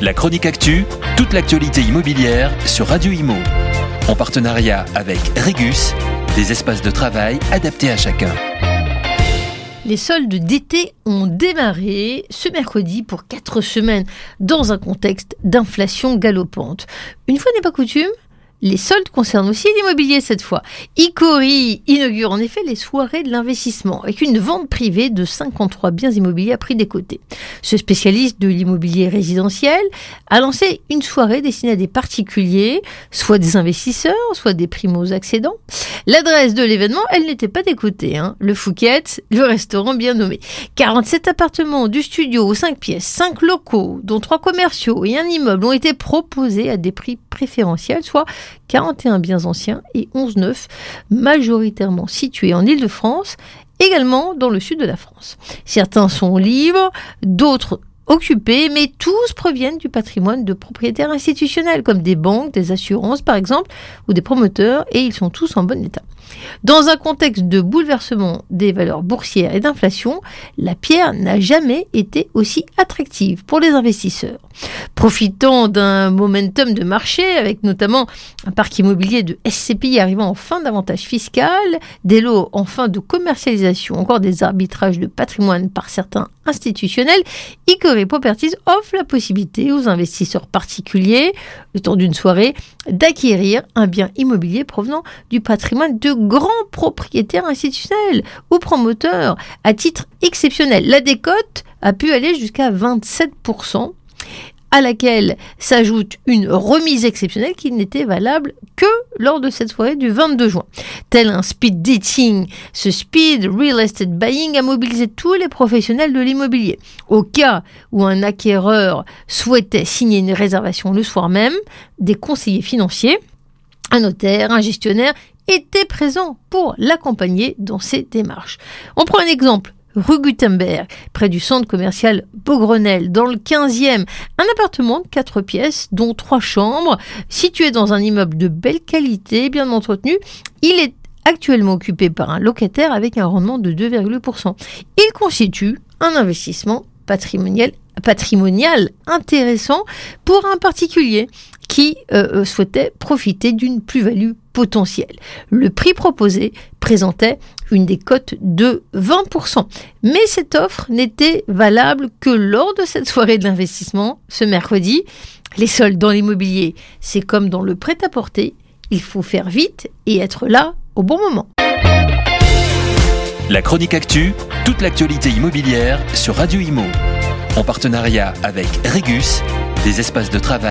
La chronique actu, toute l'actualité immobilière sur Radio Imo. En partenariat avec Regus, des espaces de travail adaptés à chacun. Les soldes d'été ont démarré ce mercredi pour quatre semaines dans un contexte d'inflation galopante. Une fois n'est pas coutume, les soldes concernent aussi l'immobilier cette fois. Icori inaugure en effet les soirées de l'investissement avec une vente privée de 53 biens immobiliers à prix décoté. Ce spécialiste de l'immobilier résidentiel a lancé une soirée destinée à des particuliers, soit des investisseurs, soit des primo-accédants. L'adresse de l'événement, elle n'était pas décotée. Hein. Le Fouquet, le restaurant bien nommé. 47 appartements du studio, 5 pièces, 5 locaux, dont 3 commerciaux et un immeuble ont été proposés à des prix préférentiels, soit 41 biens anciens et 11 neufs, majoritairement situés en Île-de-France, également dans le sud de la France. Certains sont libres, d'autres occupés, mais tous proviennent du patrimoine de propriétaires institutionnels, comme des banques, des assurances par exemple, ou des promoteurs, et ils sont tous en bon état. Dans un contexte de bouleversement des valeurs boursières et d'inflation, la pierre n'a jamais été aussi attractive pour les investisseurs. Profitant d'un momentum de marché, avec notamment un parc immobilier de SCPI arrivant en fin d'avantage fiscal, des lots en fin de commercialisation, encore des arbitrages de patrimoine par certains institutionnels, Icore Properties offre la possibilité aux investisseurs particuliers, le temps d'une soirée, d'acquérir un bien immobilier provenant du patrimoine de grands propriétaires institutionnels ou promoteurs à titre exceptionnel. La décote a pu aller jusqu'à 27% à laquelle s'ajoute une remise exceptionnelle qui n'était valable que lors de cette soirée du 22 juin. Tel un speed dating, ce speed real estate buying a mobilisé tous les professionnels de l'immobilier. Au cas où un acquéreur souhaitait signer une réservation le soir même, des conseillers financiers, un notaire, un gestionnaire étaient présents pour l'accompagner dans ses démarches. On prend un exemple rue Gutenberg, près du centre commercial Beaugrenelle, dans le 15e, un appartement de 4 pièces, dont 3 chambres, situé dans un immeuble de belle qualité, bien entretenu. Il est actuellement occupé par un locataire avec un rendement de 2,8%. Il constitue un investissement patrimonial, intéressant pour un particulier qui euh, euh, souhaitait profiter d'une plus-value potentielle. Le prix proposé présentait une décote de 20%. Mais cette offre n'était valable que lors de cette soirée de l'investissement, ce mercredi. Les soldes dans l'immobilier, c'est comme dans le prêt-à-porter, il faut faire vite et être là au bon moment. La chronique actu, toute l'actualité immobilière sur Radio Imo. En partenariat avec Regus, des espaces de travail